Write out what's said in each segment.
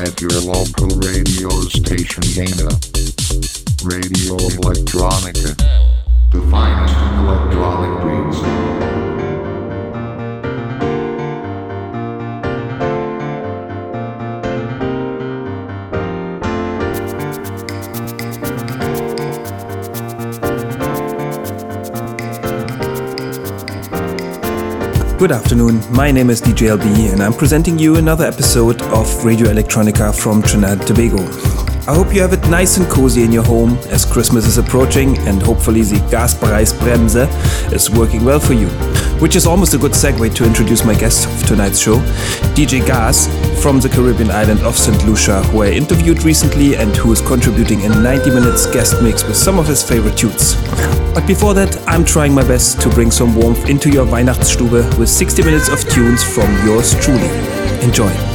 At your local radio station Dana. Radio Electronica. The finest in electronic beats. Good afternoon, my name is DJ LB and I'm presenting you another episode of Radio Electronica from Trinidad Tobago. I hope you have it nice and cozy in your home as Christmas is approaching and hopefully the Gaspreisbremse is working well for you. Which is almost a good segue to introduce my guest of tonight's show, DJ Gaz from the Caribbean island of St. Lucia, who I interviewed recently and who is contributing a 90 minutes guest mix with some of his favorite tunes. But before that, I'm trying my best to bring some warmth into your Weihnachtsstube with 60 minutes of tunes from yours truly. Enjoy.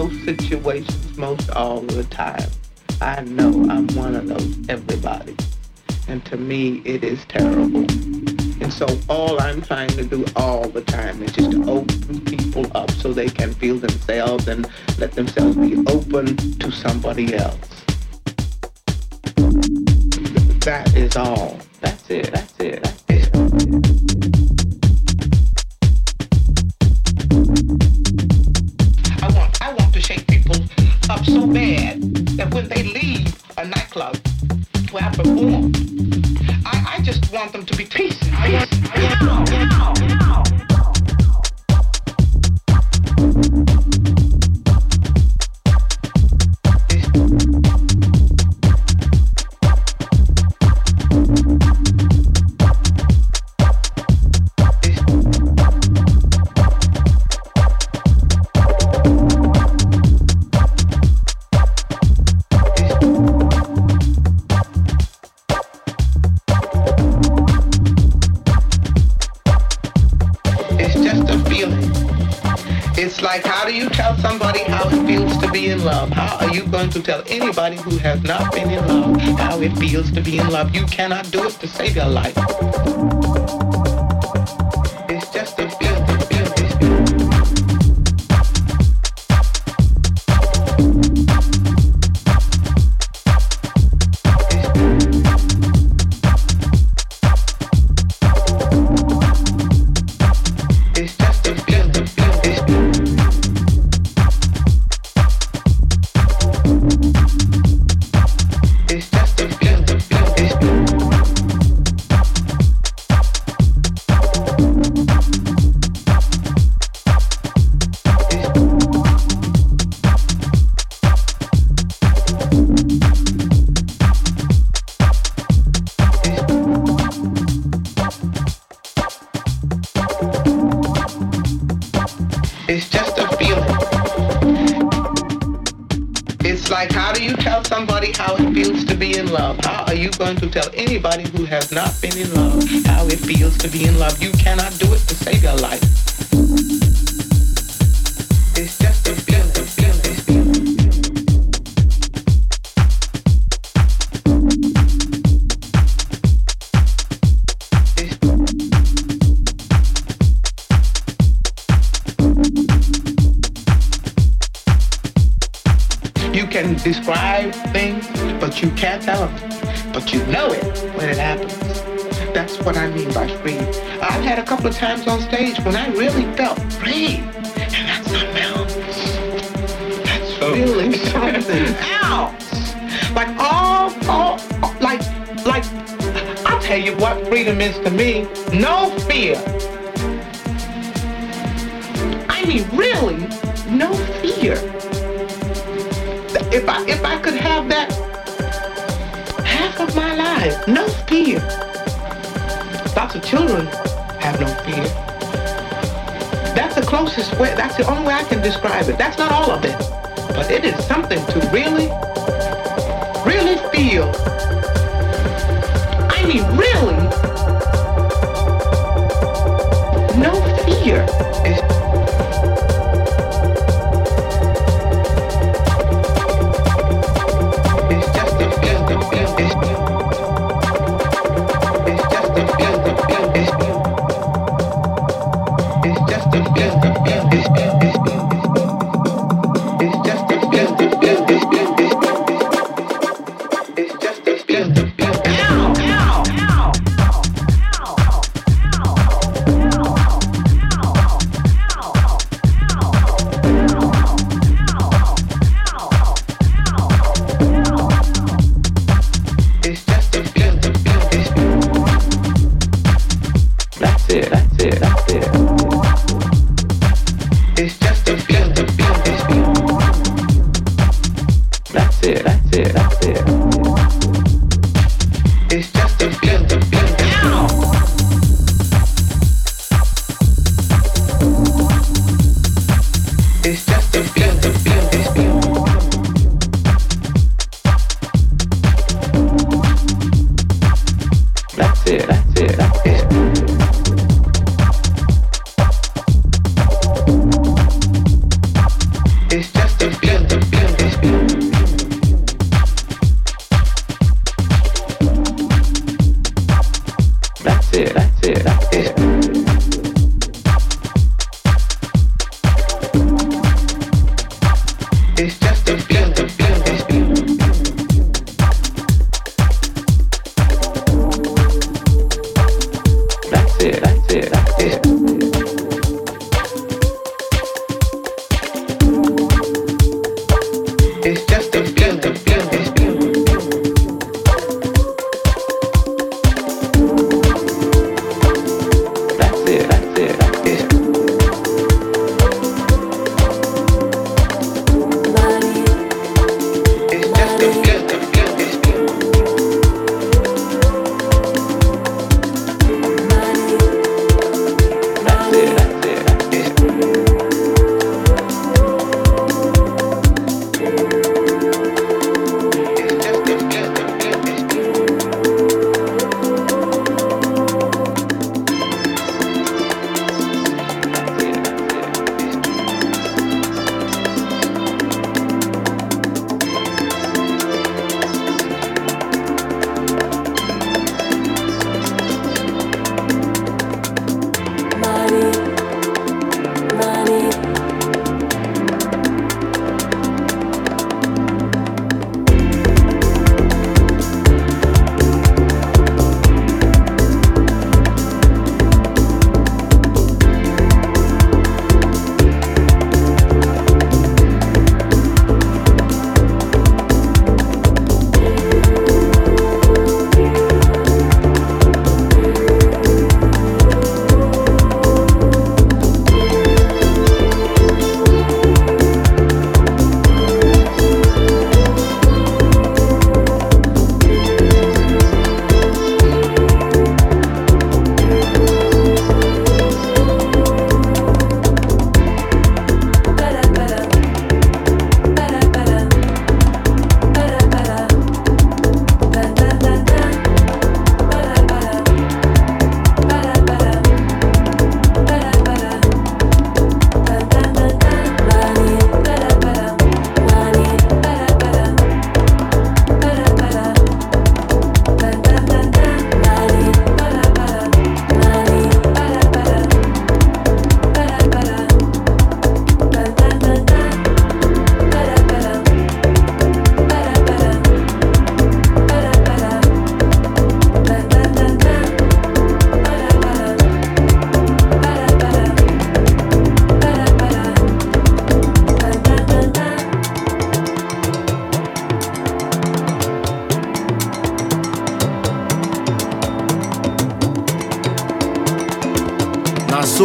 most situations, most all the time. I know I'm one of those everybody. And to me, it is terrible. And so all I'm trying to do all the time is just open people up so they can feel themselves and let themselves be open to somebody else. That is all. cannot do tell you what freedom is to me. No fear. I mean, really, no fear. If I if I could have that half of my life, no fear. Lots of children have no fear. That's the closest way. That's the only way I can describe it. That's not all of it, but it is something to really, really feel. Mean, really? No fear.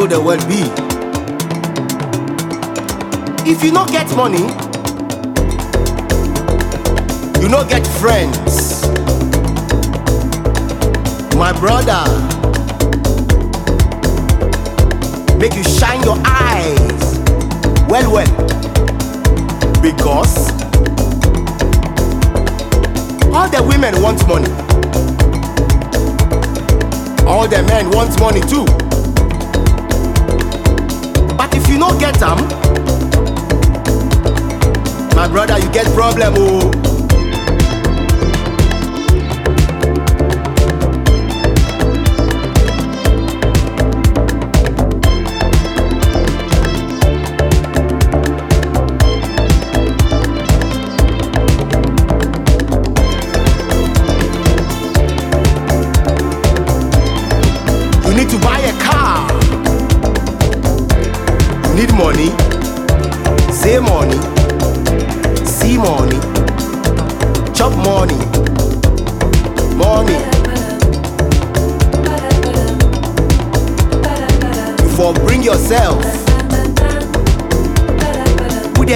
the world be. If you not get money, you not get friends. My brother, make you shine your eyes well, well, because all the women want money. All the men want money too. Go get am my brother you get problem. Oh.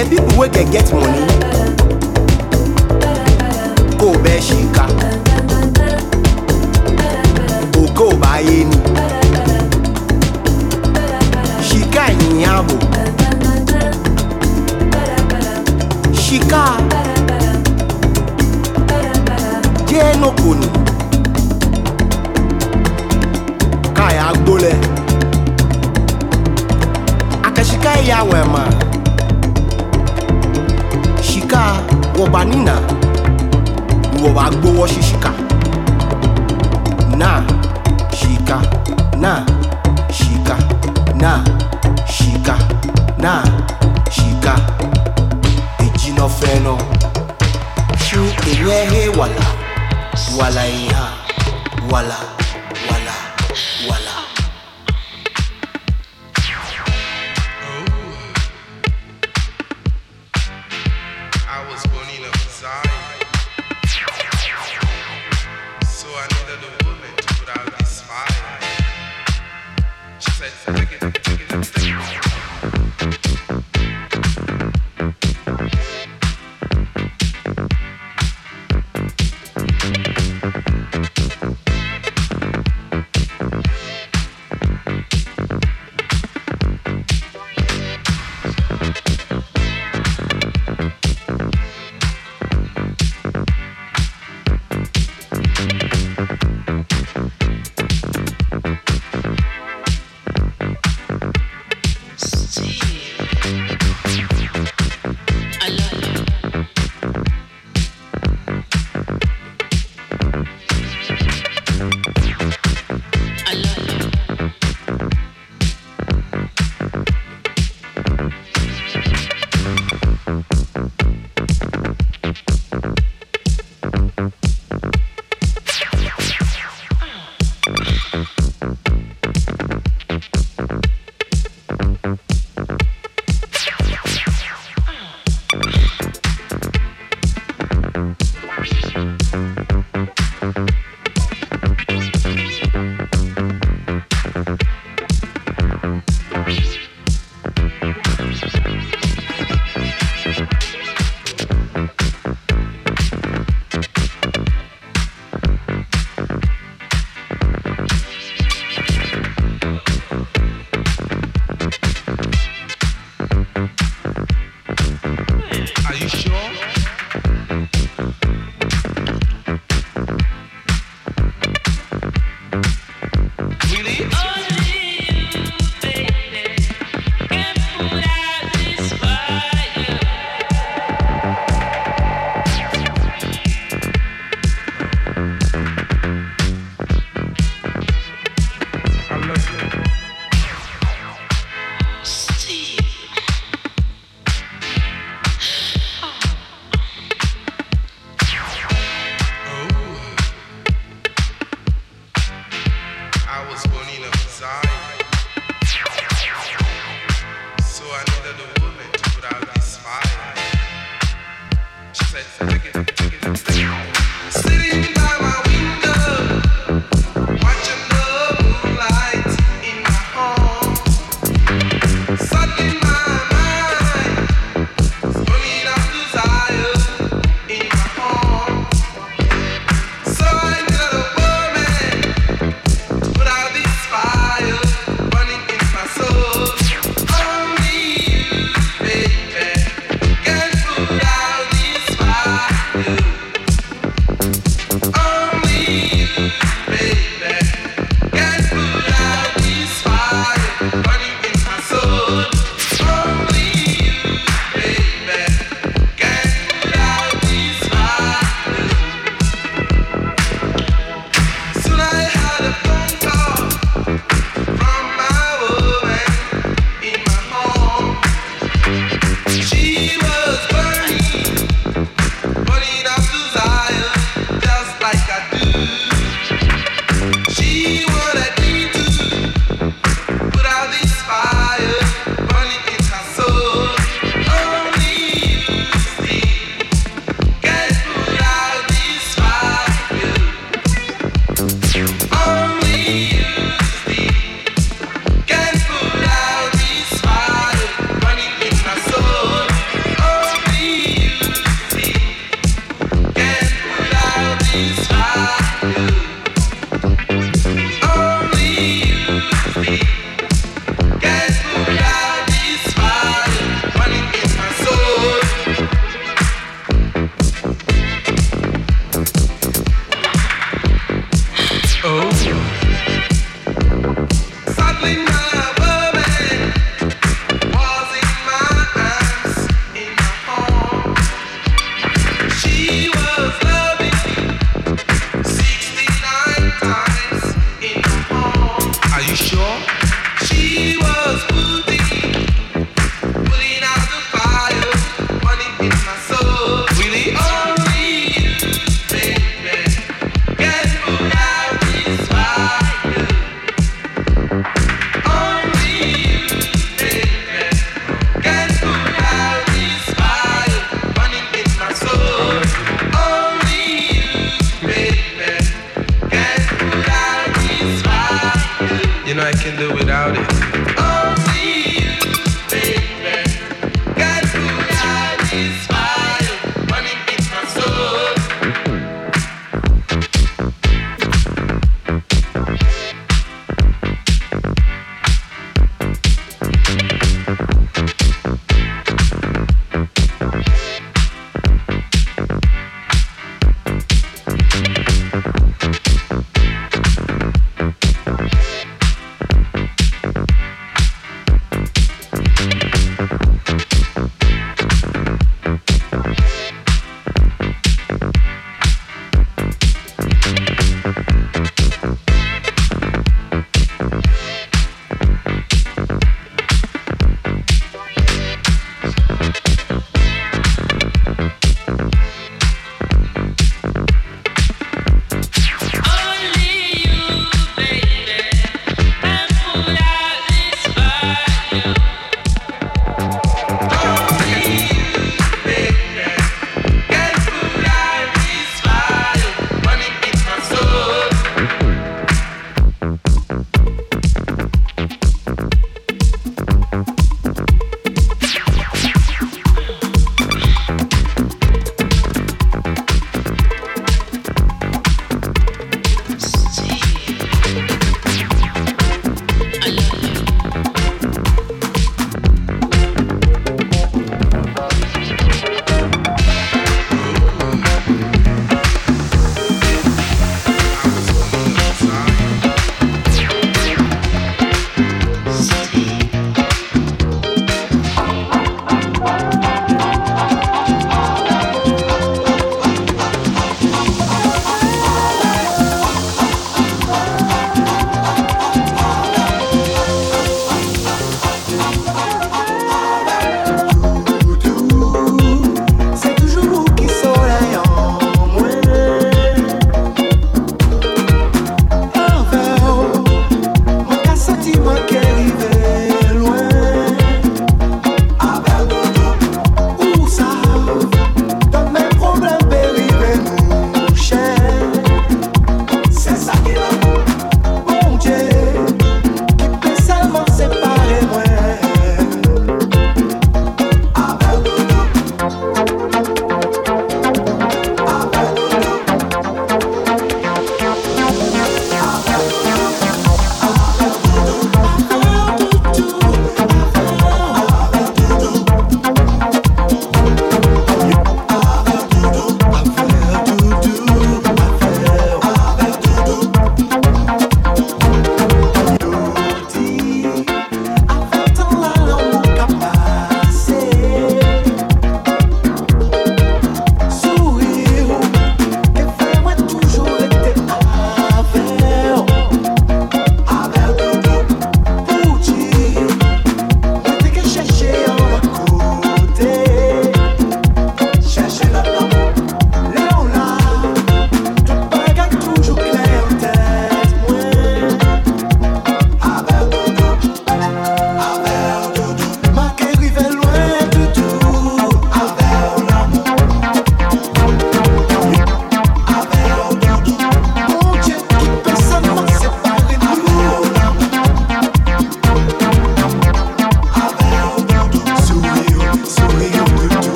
get pipo wey dey get money go bear shika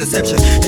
interception.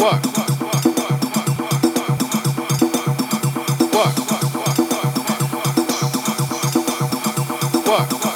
What? What? What?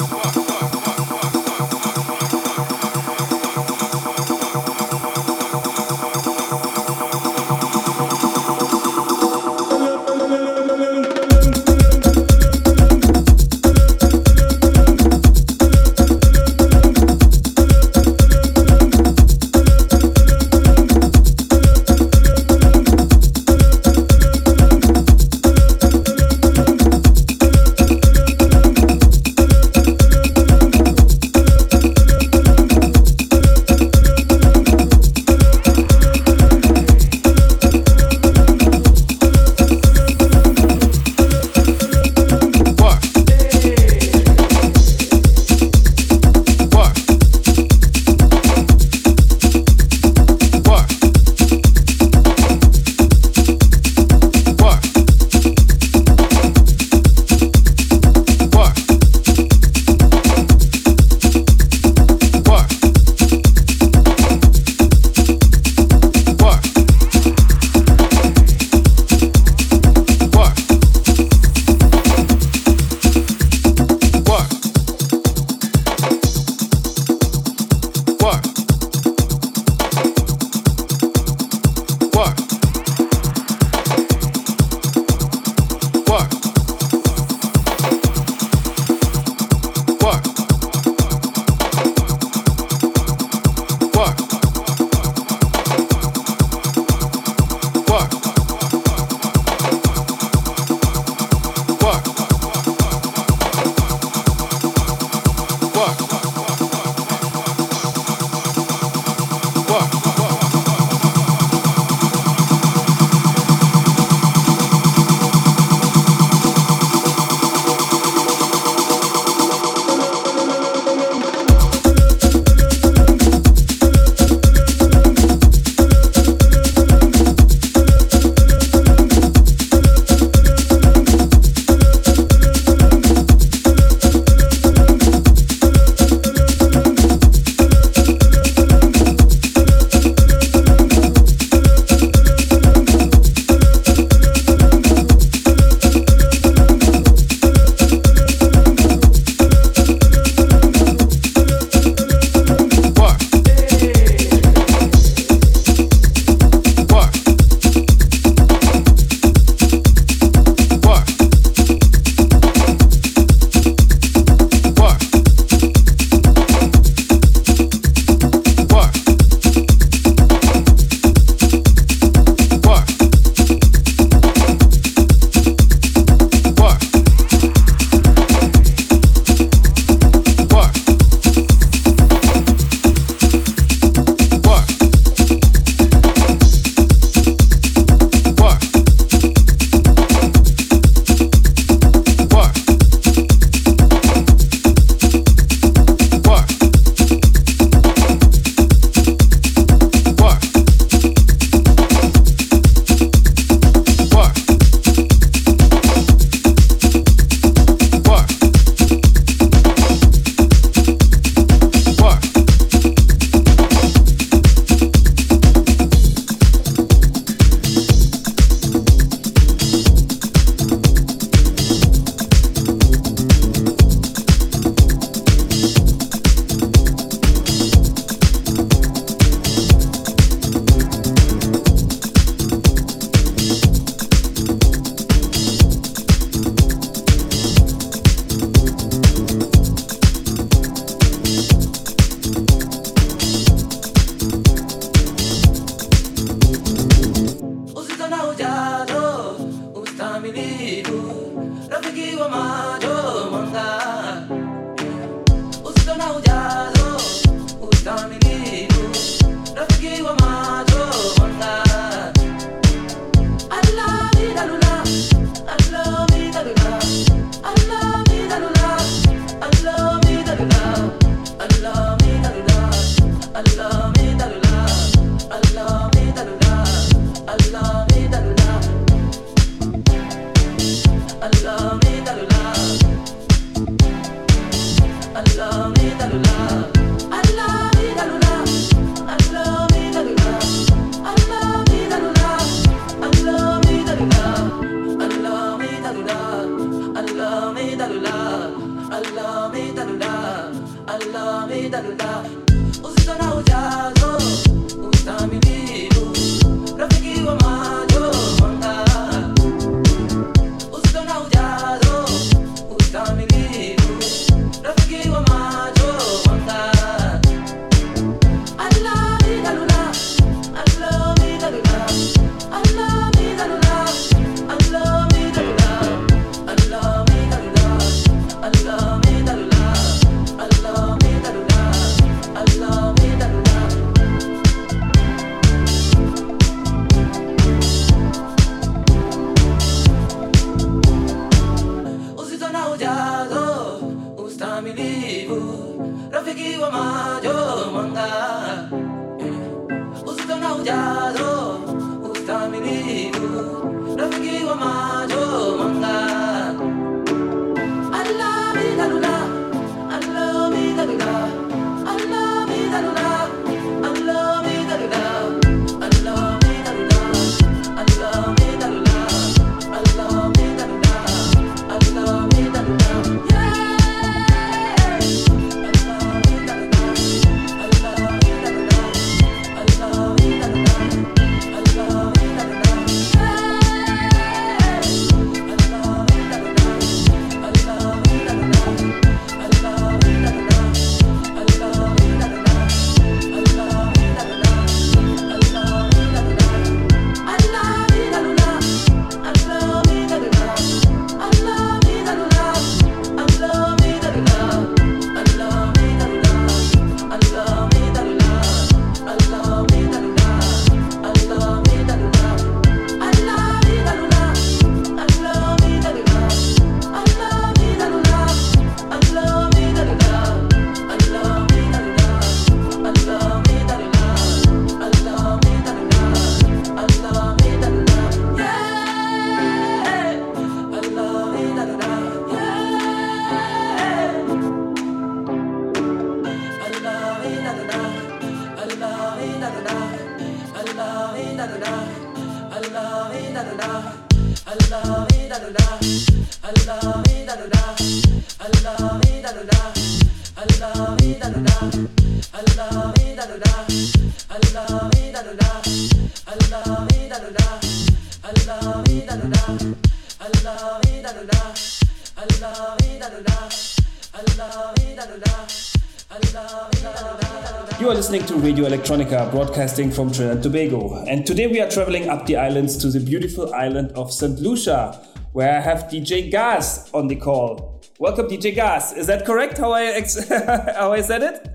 Electronica, broadcasting from Trinidad and Tobago. And today we are traveling up the islands to the beautiful island of St. Lucia, where I have DJ Gaz on the call. Welcome, DJ Gaz. Is that correct? How I ex- how I said it?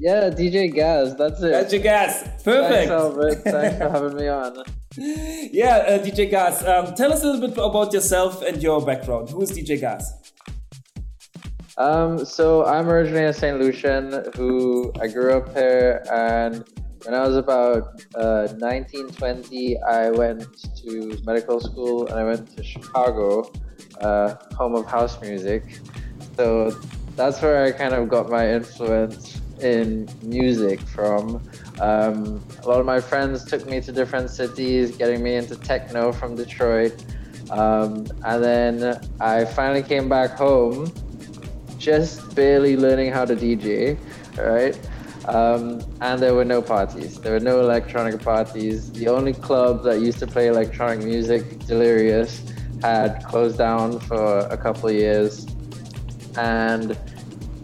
Yeah, DJ Gaz, that's it. DJ Gaz. Perfect. Thanks, Albert. Thanks for having me on. Yeah, uh, DJ Gaz. Um, tell us a little bit about yourself and your background. Who is DJ Gaz? Um, so I'm originally a St. Lucian who I grew up here, and when I was about uh, 19, 20, I went to medical school and I went to Chicago, uh, home of house music. So that's where I kind of got my influence in music from. Um, a lot of my friends took me to different cities, getting me into techno from Detroit. Um, and then I finally came back home just barely learning how to DJ, right? Um, and there were no parties. There were no electronic parties. The only club that used to play electronic music, Delirious, had closed down for a couple of years. And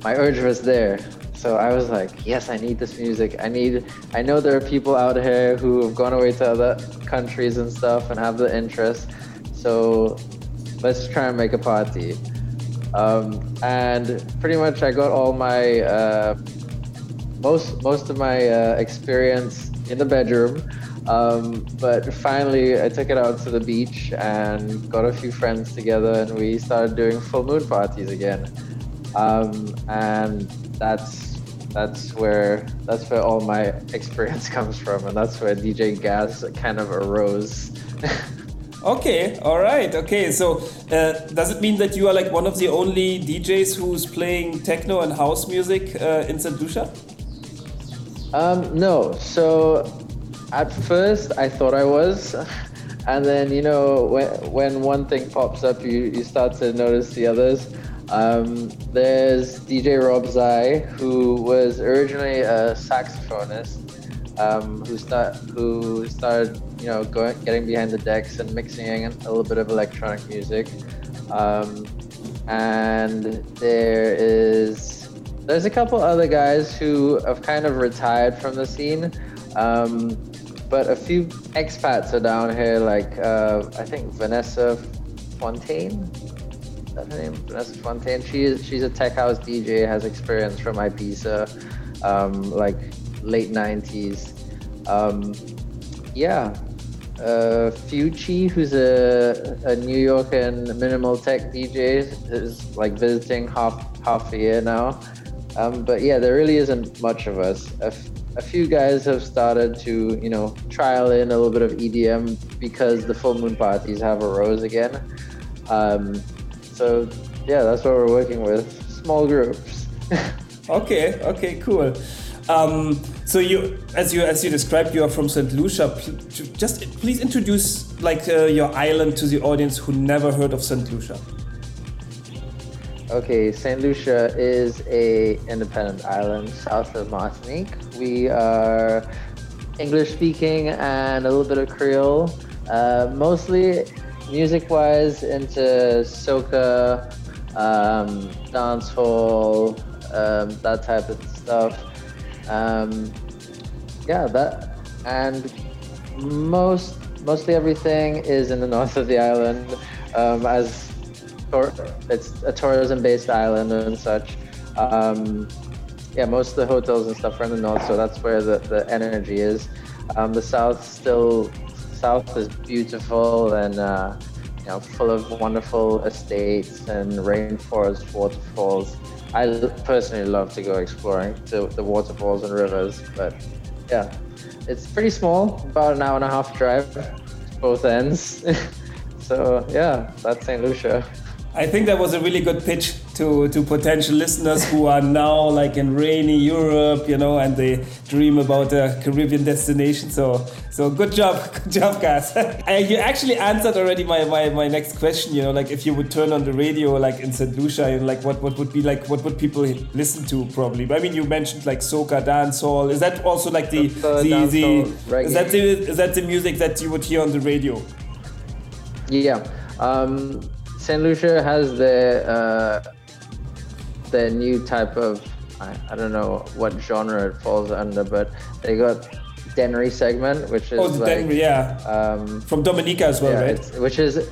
my urge was there. So I was like, yes, I need this music. I need, I know there are people out here who have gone away to other countries and stuff and have the interest. So let's try and make a party. Um, and pretty much I got all my uh, most most of my uh, experience in the bedroom. Um, but finally, I took it out to the beach and got a few friends together, and we started doing full moon parties again. Um, and that's that's where that's where all my experience comes from, and that's where DJ Gaz kind of arose. Okay, all right, okay. So, uh, does it mean that you are like one of the only DJs who's playing techno and house music uh, in St. Lucia? Um, no. So at first I thought I was, and then you know when when one thing pops up, you you start to notice the others. Um, there's DJ Rob Zai, who was originally a saxophonist, um, who start who started you know going getting behind the decks and mixing a little bit of electronic music. Um, and there is there's a couple other guys who have kind of retired from the scene. Um, but a few expats are down here, like uh, I think Vanessa Fontaine. Her name? Vanessa Fontaine. She is she's a tech house DJ, has experience from Ibiza, um, like late '90s. Um, yeah, uh, Fucci, who's a, a New York and minimal tech DJ, is like visiting half half a year now. Um, but yeah, there really isn't much of us. A, f- a few guys have started to, you know, trial in a little bit of EDM because the full moon parties have arose again. Um, so yeah, that's what we're working with. Small groups. Okay, okay, cool. Um, so you, as you as you described, you are from St. Lucia. Just please introduce like uh, your island to the audience who never heard of St. Lucia. Okay, St. Lucia is a independent island south of Martinique. We are English speaking and a little bit of Creole. Uh, mostly music-wise into soca, um, dancehall, um, that type of stuff. Um, yeah, that and most mostly everything is in the north of the island, um, as it's a tourism-based island and such. Um, yeah, most of the hotels and stuff are in the north, so that's where the, the energy is. Um, the south still, south is beautiful and uh, you know full of wonderful estates and rainforests, waterfalls. I personally love to go exploring to the waterfalls and rivers, but yeah, it's pretty small, about an hour and a half drive, both ends. so yeah, that's St. Lucia. I think that was a really good pitch to, to potential listeners who are now like in rainy Europe, you know, and they dream about a Caribbean destination. So, so good job, good job, guys. and you actually answered already my, my, my next question. You know, like if you would turn on the radio, like in St. Lucia, you know, like what, what would be like, what would people listen to probably? I mean, you mentioned like soca, dancehall. Is that also like the the, the dancehall, is that the is that the music that you would hear on the radio? Yeah. Um, St. Lucia has the uh, the new type of I, I don't know what genre it falls under, but they got Dennery segment, which is Oh, like, Dennery, yeah. um, From Dominica as well, yeah, right? it's- which is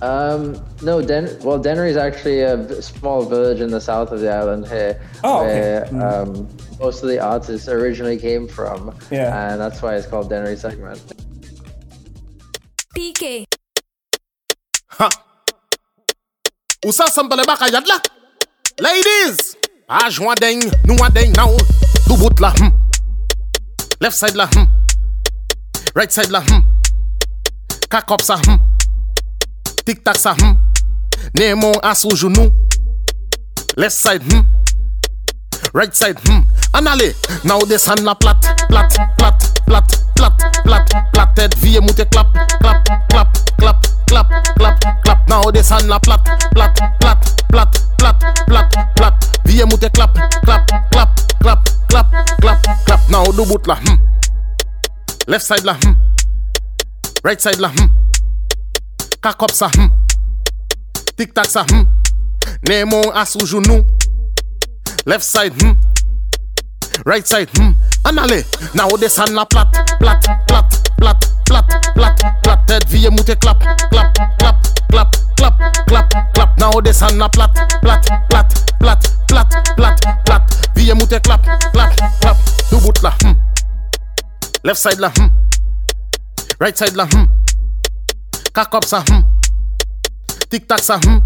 um, no Den. Well, Dennery is actually a small village in the south of the island here, Oh, okay. where Mm. um, most of the artists originally came from, Yeah. and that's why it's called Dennery segment. PK. Ou sa sembele baka yad la? Ladies! A jwan deng, nou a deng now. Bout la, hmm. Left side la, hmm. Right side la, hmm. Kak up sa, hmm. Tik tak sa, hmm. Nemo a sou jounou. Left side, hmm. right side, hmm, anale Now this hand la plat, plat, plat, plat, plat, plat, plat Tête vie moute clap, clap, clap, clap, clap, clap, clap Now desan la plat, plat, plat, plat, plat, plat, plat Vie moute clap, clap, clap, clap, clap, clap, clap Now do bout la, hmm Left side la, hmm Right side la, hmm Kakop sa, hmm Tik tak sa, hmm Nemo asou jounou Left side, hmm. Right side, hmm. An ale, now desan la plat, plat, plat, plat, plat, plat, plat. Tête vie moute clap, clap, clap, clap, clap, this and a plat, plat, plat, plat, plat, plat, plat. Viye moute clap, clap, clap. Do bout la, hmm. Left side la, hmm. Right side la, hmm. Cock sa, hmm. Tic tac sa, hmm.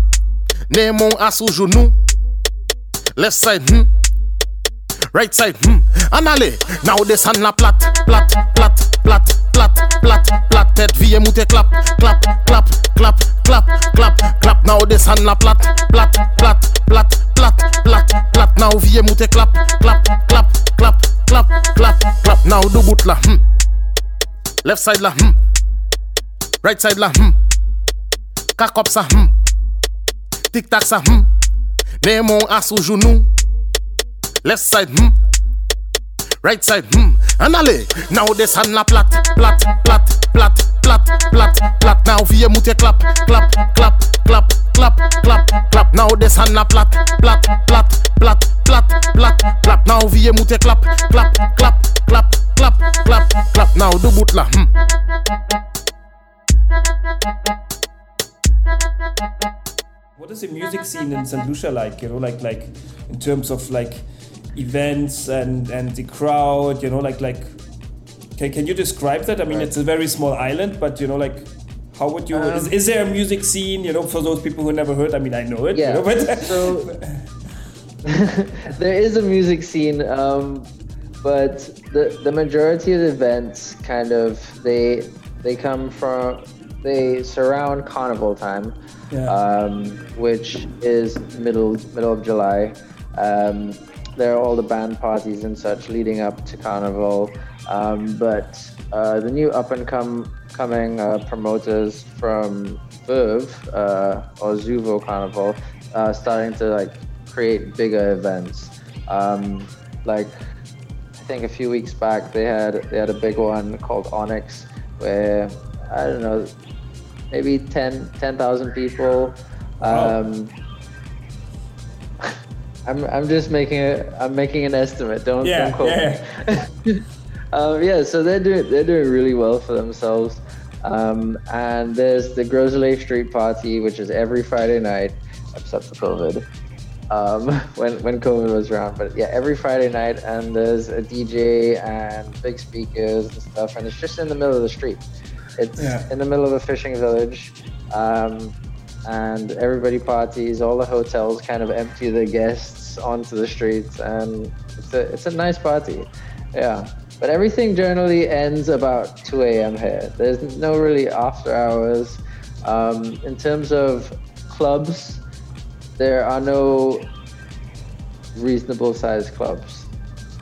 Nemo a sous genou. left side, hmm. Right side, hmm. An ale, nou de san la plat, plat, plat, plat, plat, plat, plat. Tet viye moute klap, klap, klap, klap, klap, klap, klap. Nou de san la plat, plat, plat, plat, plat, plat, plat. Nou viye moute klap, klap, klap, klap, klap, klap, klap. Nou do bout la, hmm. Left side la, hmm. Right side la, hmm. Kakop sa, hmm. Tik tak sa, hmm. Mè yon as ou jounou Left side, hmm Right side, hmm An ale, nou desan la plat Plat, plat, plat, plat, plat, plat Nou fye moutye klap, klap, klap, klap, klap, klap, klap Nou desan la plat, plat, plat, plat, plat, plat, plat Nou fye moutye klap, klap, klap, klap, klap, klap, klap Nou do bout la, hmm What is the music scene in St. Lucia like? You know, like like in terms of like events and and the crowd. You know, like like can can you describe that? I mean, it's a very small island, but you know, like how would you? is, Um, is there a music scene? You know, for those people who never heard. I mean, I know it. Yeah. You know, but so there is a music scene, um, but the the majority of the events kind of they they come from they surround carnival time, Um, which is middle middle of July. Um, there are all the band parties and such leading up to carnival, um, but uh, the new up and come coming uh, promoters from Verve uh, or Zuvo Carnival uh, starting to like create bigger events. Um, like I think a few weeks back they had they had a big one called Onyx where I don't know maybe 10 10,000 people. Um, I'm, I'm just making a I'm making an estimate. Don't Yeah, don't quote yeah. me. um, yeah, so they're doing they're doing really well for themselves. Um, and there's the Gros Islet Street Party, which is every Friday night, except for COVID. Um, when when COVID was around, but yeah, every Friday night, and there's a DJ and big speakers and stuff, and it's just in the middle of the street. It's Yeah. in the middle of a fishing village, um, and everybody parties. All the hotels kind of empty their guests onto the streets, and it's a it's a nice party. Yeah, but everything generally ends about 2 a.m. here. There's no really after hours. Um, in terms of clubs, there are no reasonable sized clubs.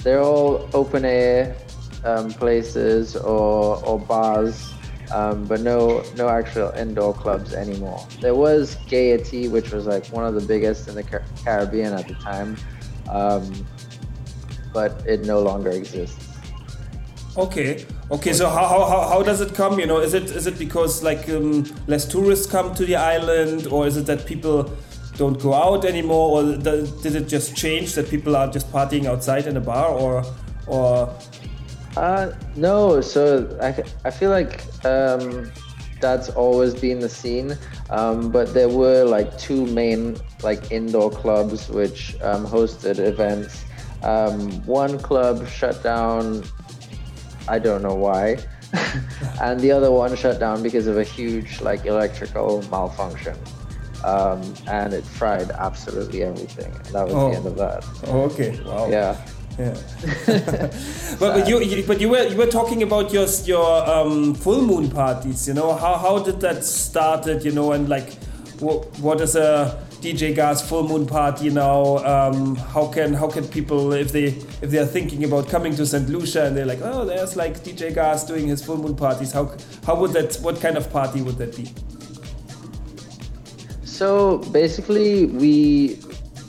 They're all open air um, places or, or bars, um, but no no actual indoor clubs anymore. There was Gaiety, which was like one of the biggest in the Car- Caribbean at the time, um, but it no longer exists. Okay. Okay. So how, how, how, does it come? You know, is it is it because like um, less tourists come to the island, or is it that people don't go out anymore, or th- did it just change that people are just partying outside in a bar, or or Uh, no, so I, I feel like um, that's always been the scene, um, but there were like two main like indoor clubs which um, hosted events. Um, one club shut down, I don't know why, and the other one shut down because of a huge like electrical malfunction. Um, and it fried absolutely everything. And that was Oh. the end of that. Oh, okay. Wow. Yeah. Yeah. but, but you, you but you were you were talking about your your um, full moon parties. You know how how did that started? You know and like what what is a DJ Gaz full moon party now? Um, how can how can people if they if they are thinking about coming to St. Lucia and they're like oh there's like DJ Gaz doing his full moon parties. How how would that what kind of party would that be? So basically, we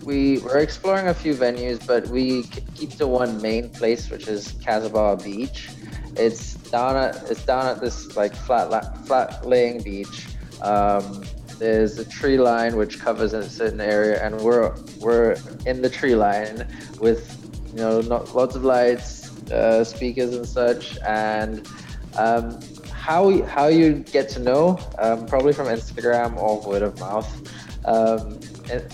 we we're exploring a few venues, but we keep to one main place, which is Cas en Bas Beach. It's down at it's down at this like flat la- flat laying beach. Um, there's a tree line which covers a certain area, and we're we're in the tree line with you know not, lots of lights, uh, speakers and such, and um, how how you get to know um, probably from Instagram or word of mouth. Um, in,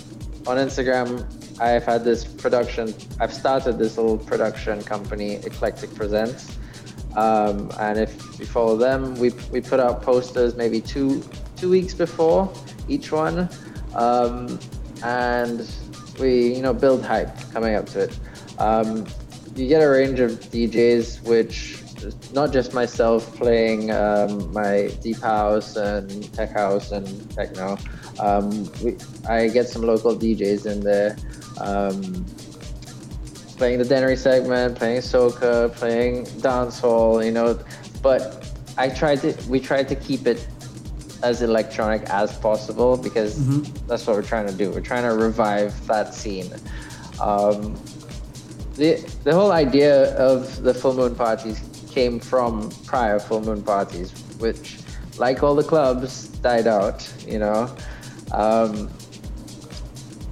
on Instagram, I've had this production. I've started this little production company, Eclectic Presents. Um, and if you follow them, we, we put out posters maybe two two weeks before each one, um, and we you know build hype coming up to it. Um, you get a range of DJs, which not just myself playing um, my deep house and tech house and techno. Um, we, I get some local DJs in there. Um, playing the Dennery segment, playing soca, playing dancehall, you know. But I tried to, we tried to keep it as electronic as possible because that's what we're trying to do. We're trying to revive that scene. Um, the the whole idea of the full moon parties came from prior full moon parties, which, like all the clubs, died out. You know. Um,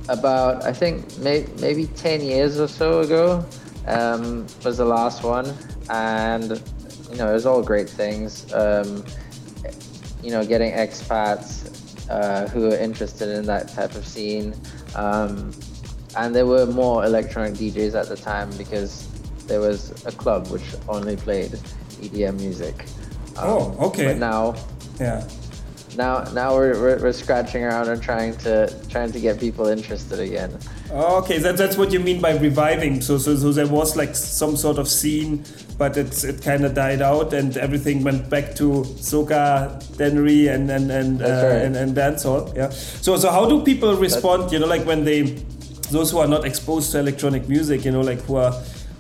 about I think may, maybe 10 years or so ago um, was the last one, and you know it was all great things. Um, you know, getting expats uh, who are interested in that type of scene, um, and there were more electronic DJs at the time because there was a club which only played EDM music. Um, Oh, okay. But now Yeah. Now now we're, we're, we're scratching around and trying to trying to get people interested again Okay, that, that's what you mean by reviving. So, so, so there was like some sort of scene, but it's it kind of died out, and everything went back to soca, dennery, and and and uh, right. and, and dancehall. Yeah. So, so how do people respond? You know, like when they, those who are not exposed to electronic music, you know, like who are.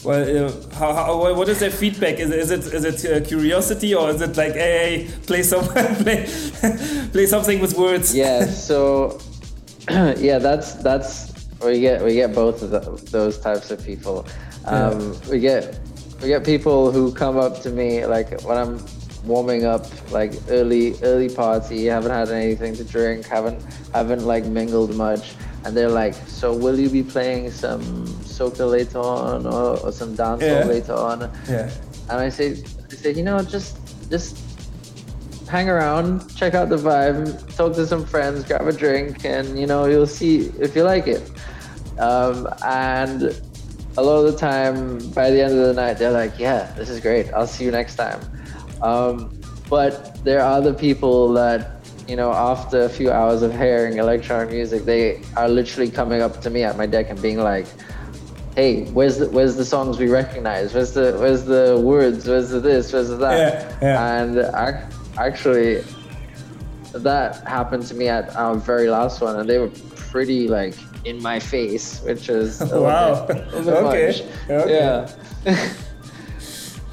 Well, uh, how, how, what is their feedback? Is, is it is it uh, curiosity or is it like, hey, hey play some play, play something with words? yeah so yeah that's that's we get we get both of tho- those types of people um, we get we get people who come up to me like when i'm warming up like early early party haven't had anything to drink haven't haven't like mingled much and they're like so will you be playing some soca later on or, or some dancehall Yeah. later on Yeah. and I say, I say, you know, just just hang around, check out the vibe, talk to some friends, grab a drink, and you know, you'll see if you like it. Um, and a lot of the time, by the end of the night, they're like, yeah, this is great. I'll see you next time. Um, but there are the people that you know, after a few hours of hearing electronic music, they are literally coming up to me at my deck and being like, hey, where's the where's the songs we recognize? Where's the where's the words? Where's the this? Where's the that? Yeah, yeah. And ac- actually, that happened to me at our very last one, and they were pretty like in my face, which is Wow. bit- a little bit Okay, okay. Yeah.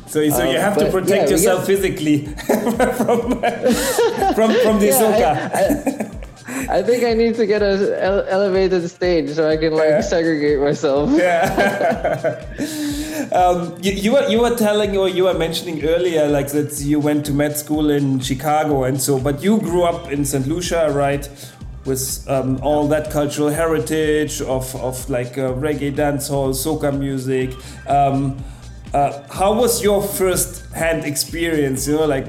So, so you Um, have to protect yeah, yourself physically from from from the Yeah, soca. I, think I need to get a ele- elevated stage so I can like segregate myself. um, you, you were you were telling or you were mentioning earlier like that you went to med school in Chicago and so, but you grew up in St. Lucia, right? With um, all that cultural heritage of, of like uh, reggae, dancehall, soca music. Um, uh, how was your first hand experience? You know, like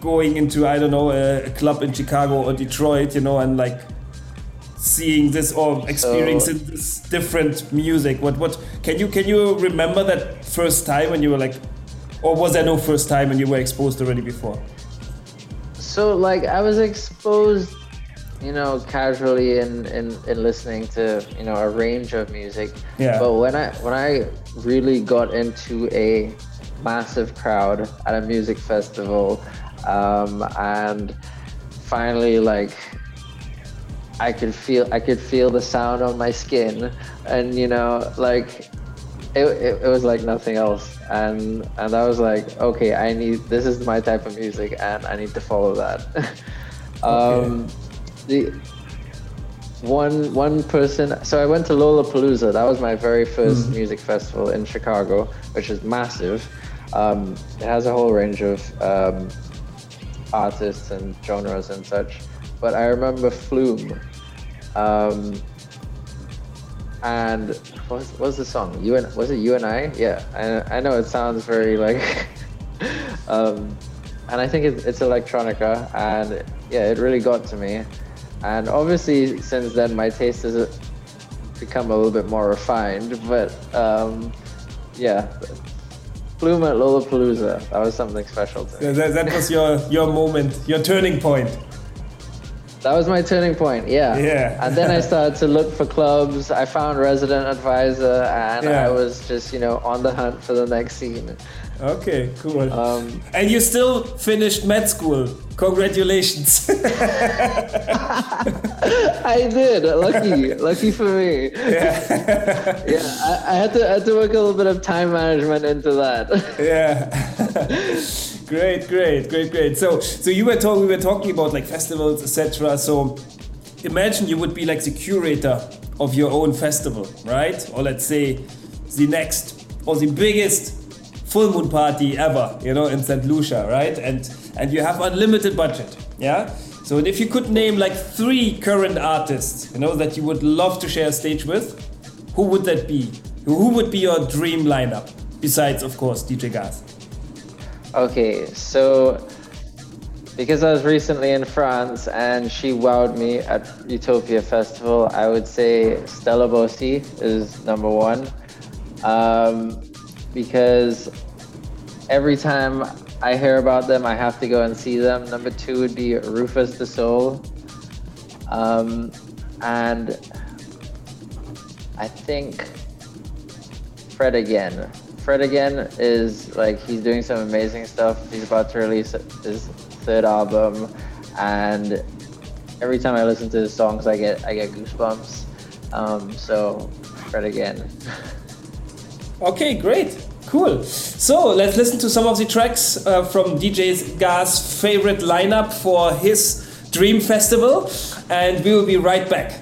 going into I don't know a, a club in Chicago or Detroit, you know, and like seeing this or experiencing this different music. What what can you can you remember that first time when you were like, or was there no first time and you were exposed already before? So like I was exposed, you know, casually in, in, in listening to, you know, a range of music. Yeah. But when I when I really got into a massive crowd at a music festival, um, and finally like I could feel I could feel the sound on my skin, and you know, like it, it, it was like nothing else, and and I was like, okay, I need this is my type of music, and I need to follow that. um, the one one person. So I went to Lollapalooza. That was my very first music festival in Chicago, which is massive. Um, it has a whole range of um, artists and genres and such. But I remember Flume. Um, and what was, what was the song? You and was it you and I? Yeah, I, I know it sounds very like, um, and I think it's, it's electronica, and yeah, it really got to me. And obviously since then my taste has become a little bit more refined. But um, yeah, Flume at Lollapalooza, that was something special to me. So that, that was your your moment, your turning point. That was my turning point, yeah. Yeah. And then I started to look for clubs. I found Resident Advisor, and Yeah. I was just, you know, on the hunt for the next scene. Okay, cool. Um, and you still finished med school. Congratulations. I did. Lucky, lucky for me. Yeah. yeah. I, I had to, I had to work a little bit of time management into that. yeah. great, great, great, great. So, so you were talking, we were talking about like festivals, etc. So, imagine you would be like the curator of your own festival, right? Or let's say the next or the biggest full moon party ever, you know, in St. Lucia, right? And and you have unlimited budget, yeah. So if you could name like three current artists, you know, that you would love to share a stage with, who would that be? Who would be your dream lineup? Besides, of course, DJ Gaz. Okay, so because I was recently in France and she wowed me at Utopia Festival, I would say Stella Bossi is number one. Um, because every time I hear about them, I have to go and see them. Number two would be Rüfüs Du Sol. Um, and I think Fred again. Fred again is like he's doing some amazing stuff. He's about to release his third album, and every time I listen to his songs, I get I get goosebumps. Um, so Fred again. Okay, great. Cool. So let's listen to some of the tracks uh, from DJ Gaz' favorite lineup for his Dream Festival, and we will be right back.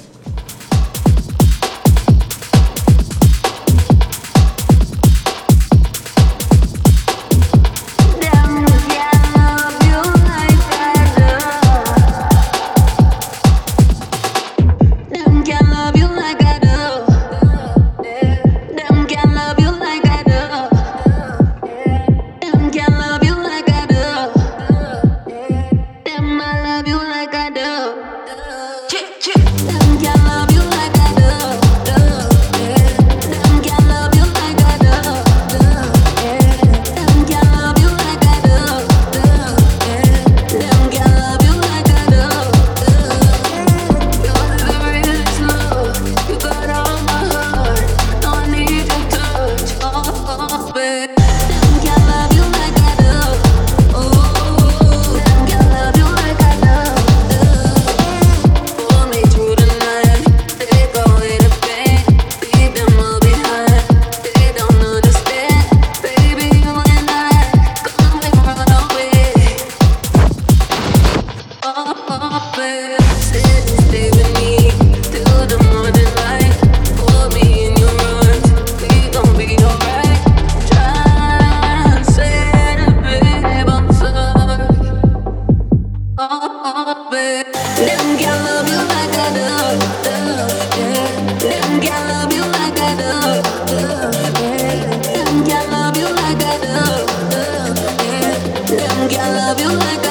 Can love you like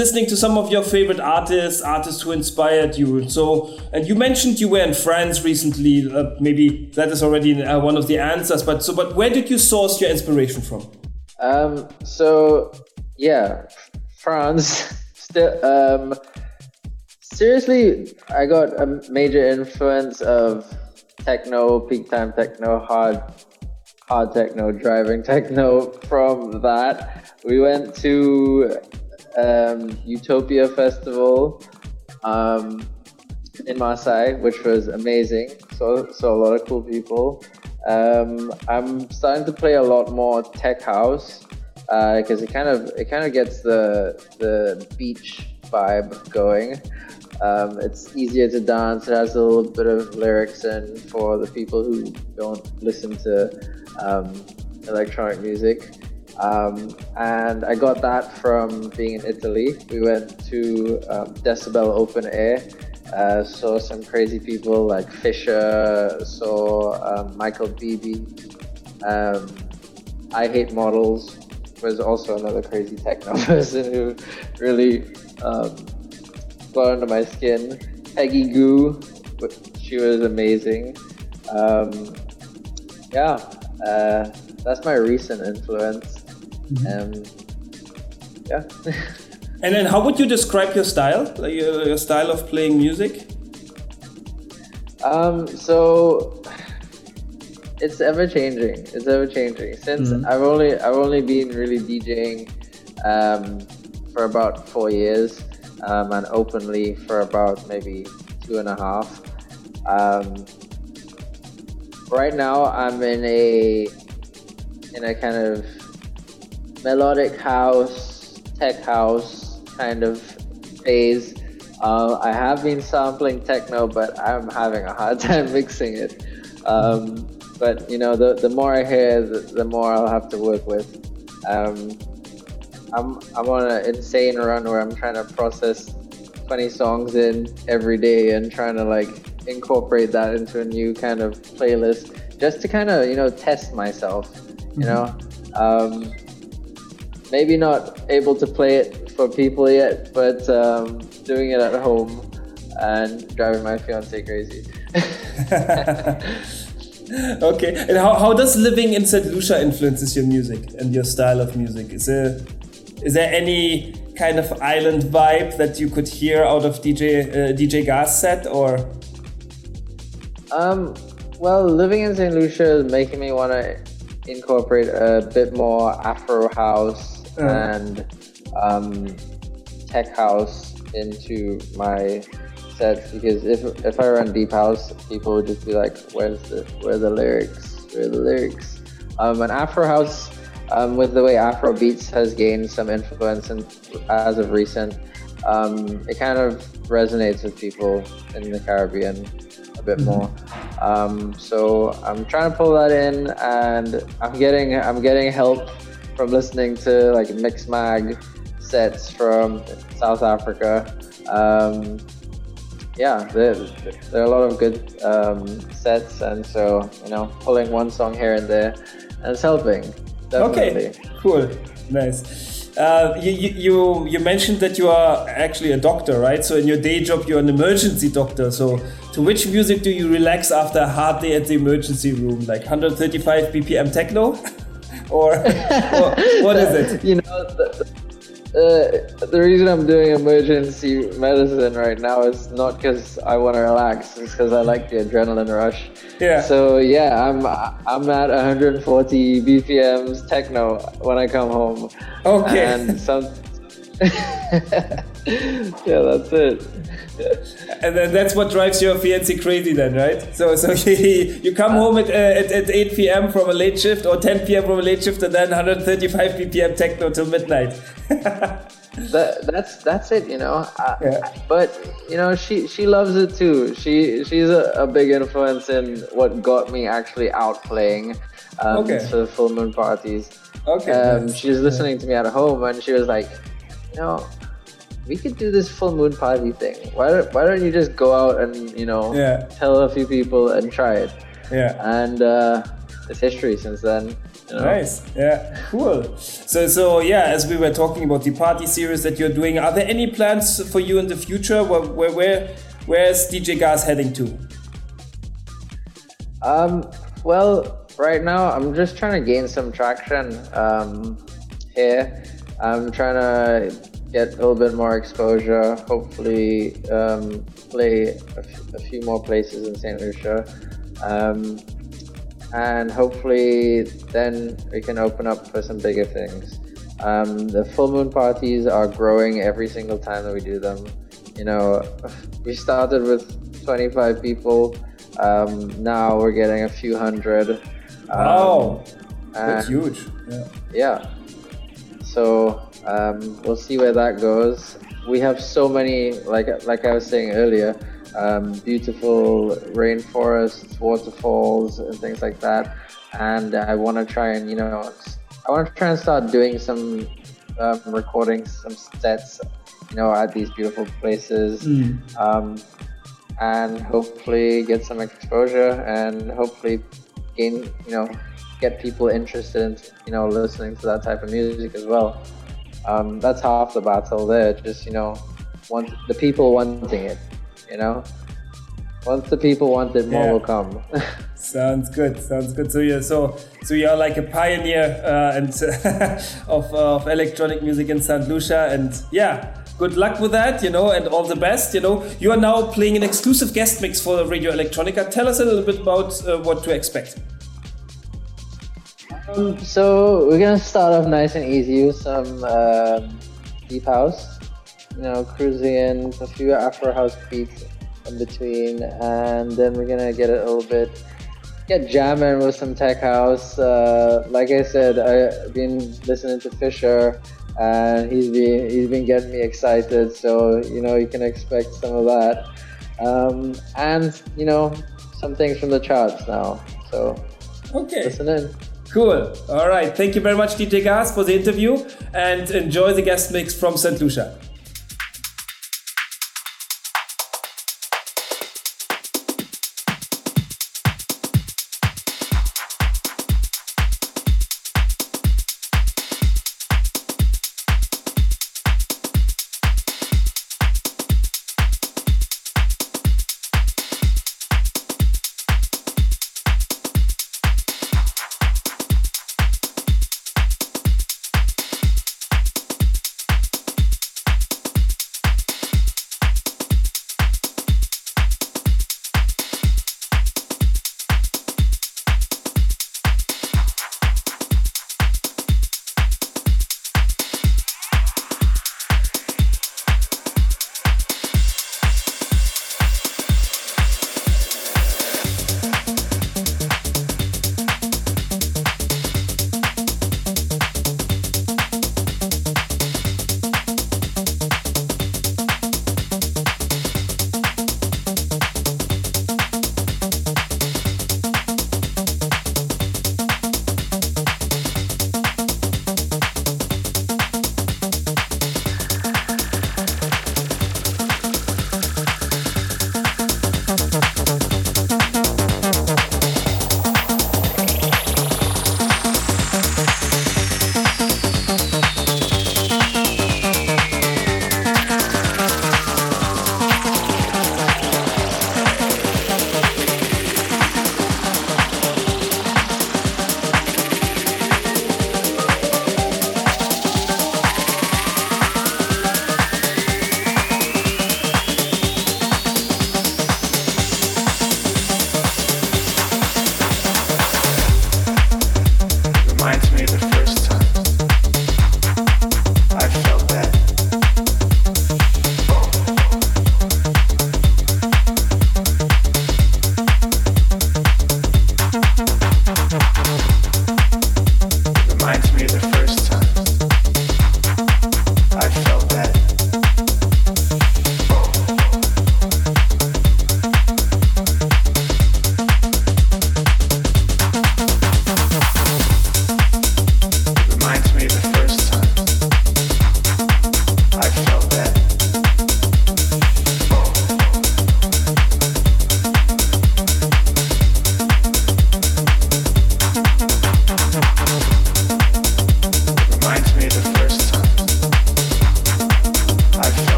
listening to some of your favorite artists, artists who inspired you. So, and you mentioned you were in France recently. Uh, maybe that is already uh, one of the answers. But so, but where did you source your inspiration from? Um, so yeah, France. Still, um, seriously, I got a major influence of techno, peak time techno, hard, hard techno, driving techno. From that, we went to Utopia Festival um, in Marseille, which was amazing. So, saw a lot of cool people. Um, I'm starting to play a lot more tech house because it kind of it kind of gets the the beach vibe going. Um, it's easier to dance. It has a little bit of lyrics in for the people who don't listen to um, electronic music. Um, and I got that from being in Italy. We went to um, Decibel Open Air, uh, saw some crazy people like Fisher, saw um, Michael Bibi. Um, I Hate Models was also another crazy techno person who really um, got under my skin. Peggy Gou, she was amazing. Um, yeah, uh, that's my recent influence. Um, yeah. And then, how would you describe your style, like your, your style of playing music? Um, so it's ever changing. It's ever changing. Since Mhm. I've only I've only been really DJing um, for about four years, um, and openly for about maybe two and a half. Um, right now, I'm in a in a kind of melodic house, tech house kind of phase. Uh, I have been sampling techno, but I'm having a hard time mixing it. Um, but you know, the, the more I hear, the, the more I'll have to work with. Um, I'm I'm on an insane run where I'm trying to process 20 songs in every day and trying to like incorporate that into a new kind of playlist, just to kind of you know test myself. You know, um, maybe not able to play it for people yet, but um, doing it at home and driving my fiance crazy. okay, and how, how does living in St. Lucia influences your music and your style of music? Is there is there any kind of island vibe that you could hear out of DJ uh, DJ Gaz set or? Um, well, living in St. Lucia is making me want to incorporate a bit more Afro house Uh. and um, tech house into my sets because if if I run deep house, people would just be like, "Where's the where the lyrics? Where are the lyrics?" Um, and Afro house, um, with the way Afro beats has gained some influence and as of recent, um, it kind of resonates with people in the Caribbean a bit more. Um, so I'm trying to pull that in, and I'm getting I'm getting help from listening to like Mixmag sets from South Africa. Um, yeah, there, there are a lot of good um, sets, and so you know, pulling one song here and there, and it's helping. Definitely. Okay, cool, nice. Uh, you you you mentioned that you are actually a doctor, right? So in your day job, you're an emergency doctor. So to which music do you relax after a hard day at the emergency room? Like 135 BPM techno, or, or what is it? You know, the, uh, the reason I'm doing emergency medicine right now is not because I want to relax, it's because I like the adrenaline rush. Yeah. So yeah, I'm I'm at 140 BPMs techno when I come home. Okay. And some. yeah, that's it. And then that's what drives your fiancé crazy, then, right? So, so you, you come home at, uh, at, at 8 p.m. from a late shift or 10 p.m. from a late shift, and then 135 BPM techno till midnight. that that's that's it you know I, but you know she she loves it too she she's a, a big influence in what got me actually out playing um, Okay. to full moon parties Okay, um, nice. she was listening to me at home and she was like you know we could do this full moon party thing why don't, why don't you just go out and you know Yeah. tell a few people and try it Yeah. and uh, it's history since then You know? Nice. Yeah. Cool. So so yeah, as we were talking about the party series that you're doing, are there any plans for you in the future? Where where where where's DJ Gaz heading to? Um, well, right now I'm just trying to gain some traction um, here. I'm trying to get a little bit more exposure. Hopefully, um, play a, f- a few more places in Saint Lucia, um, and hopefully then we can open up for some bigger things. Um, the full moon parties are growing every single time that we do them. You know, we started with 25 people. Um, now we're getting a few hundred. Um, Wow. That's huge. Yeah. yeah. So um, we'll see where that goes. We have so many, like like I was saying earlier, um, beautiful rainforests, waterfalls, and things like that. And I want to try and you know, I want to try and start doing some um, recordings, some sets, you know, at these beautiful places. Mm. Um, and hopefully get some exposure and hopefully gain, you know, get people interested in, you know, listening to that type of music as well. Um, that's half the battle there. Just you know, want the people wanting it. You know, once the people want it, more Yeah. will come. Sounds good. Sounds good. So you're so so you're like a pioneer uh, and of of electronic music in Saint Lucia, and yeah. Good luck with that, you know, and all the best. You know, you are now playing an exclusive guest mix for Radio Electronica. Tell us a little bit about uh, what to expect. Um, so we're gonna start off nice and easy with some um, deep house, you know, cruising in a few Afro house beats in between, and then we're gonna get a little bit, get jamming with some tech house. Uh, like I said, I've been listening to Fisher, and he's been he's been getting me excited. So you know, you can expect some of that, um, and you know, some things from the charts now. So Okay. listen in. Cool. All right. Thank you very much, DJ Gaz, for the interview, and enjoy the guest mix from St. Lucia.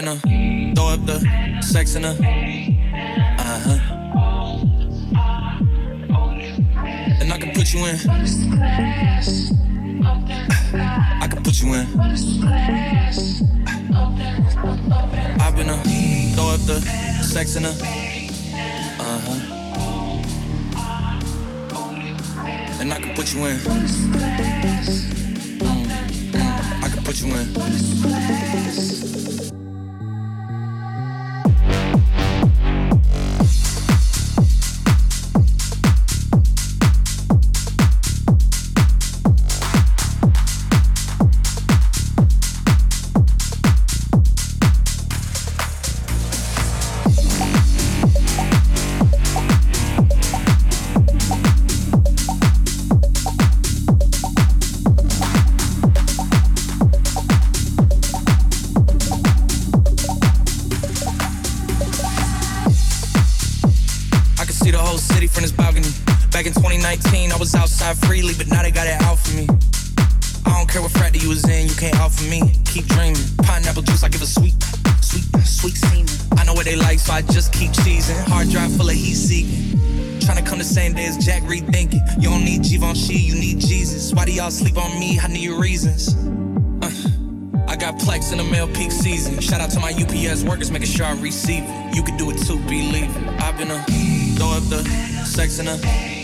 in her. Throw up the sex in her. y'all sleep on me, I need reasons. Uh, I got plex in the mail peak season. Shout out to my UPS workers, making sure I receive it. You can do it too, believe it. I've been a throw up the sex in a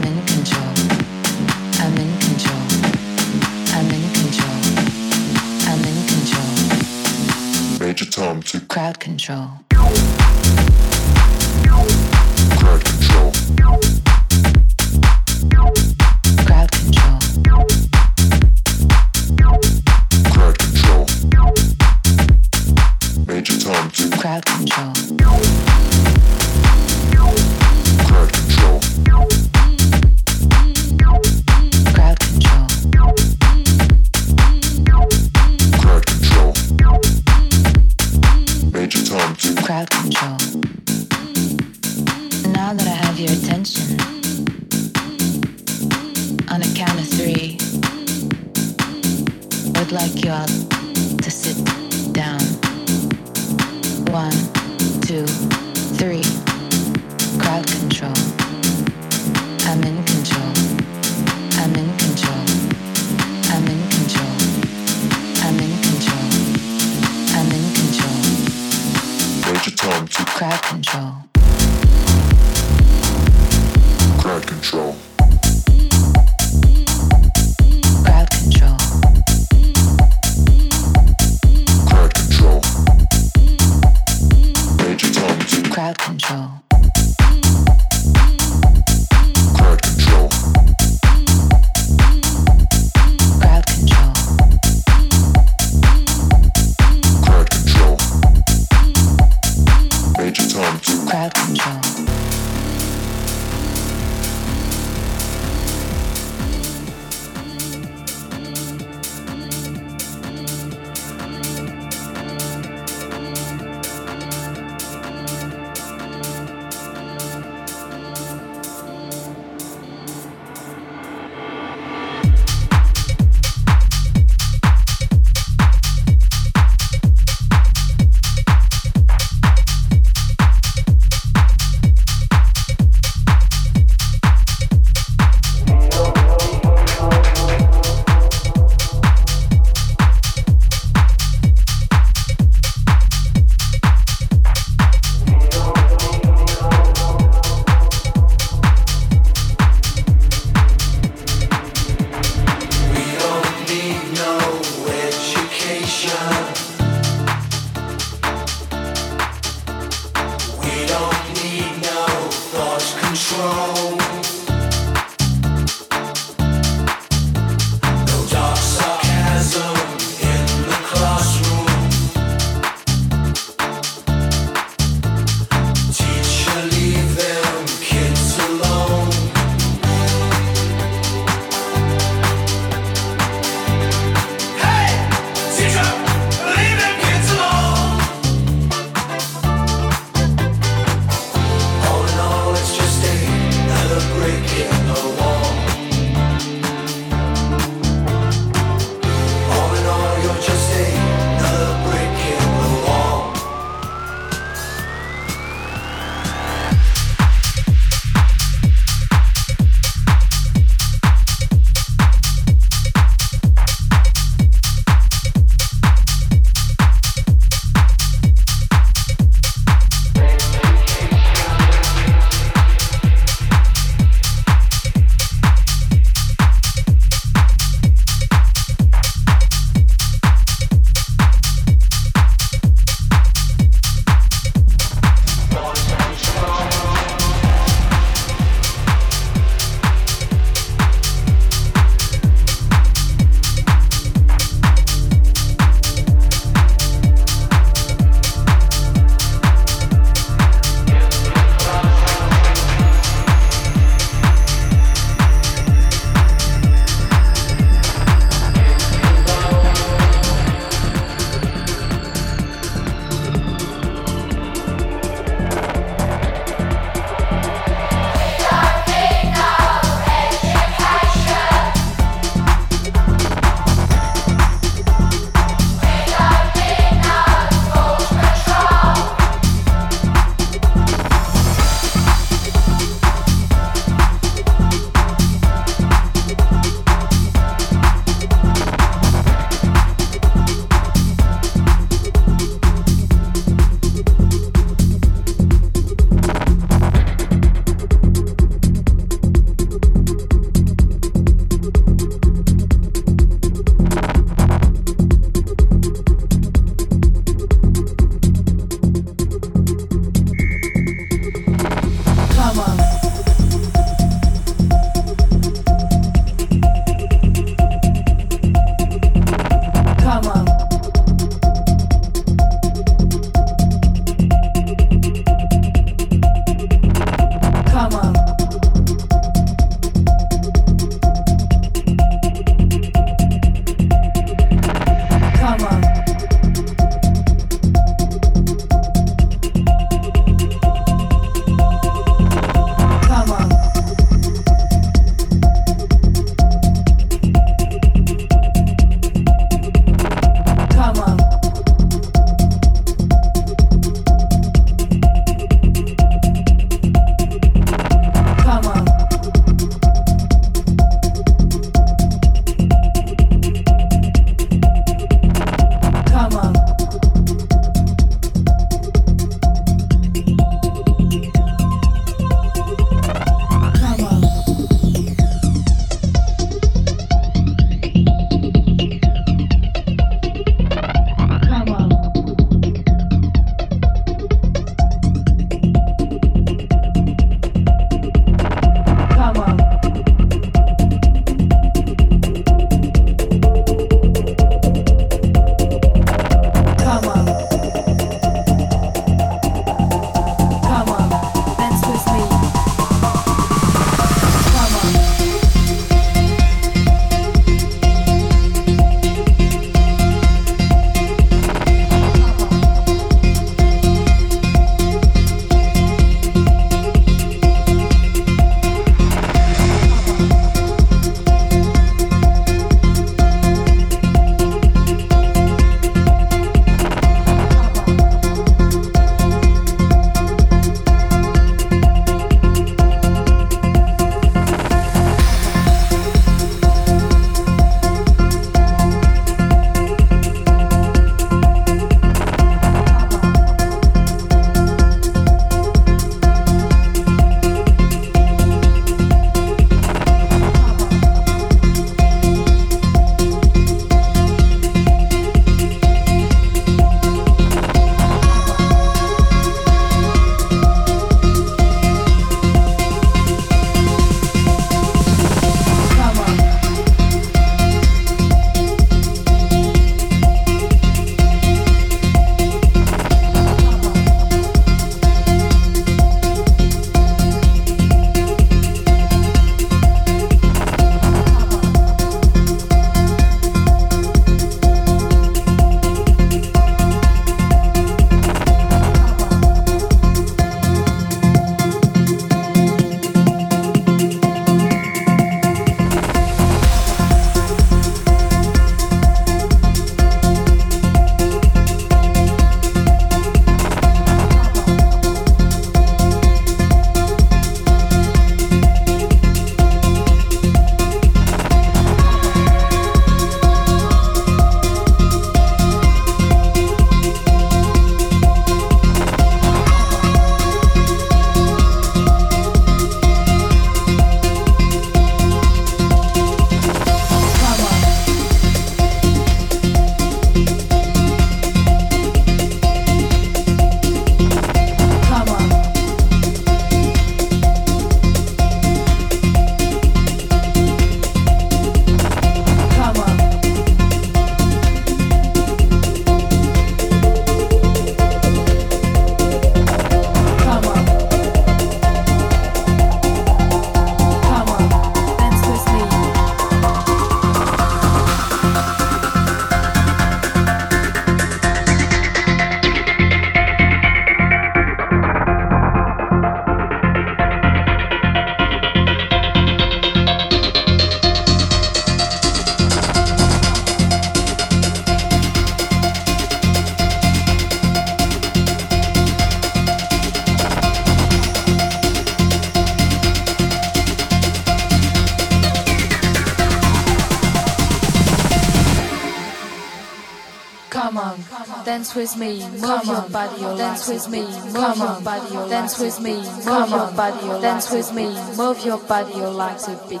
with me, move your body, dance with me, move your body, dance with me, move your body, your like a beat.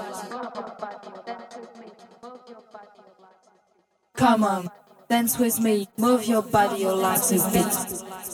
Come on, dance with me, move your body, your like a beat.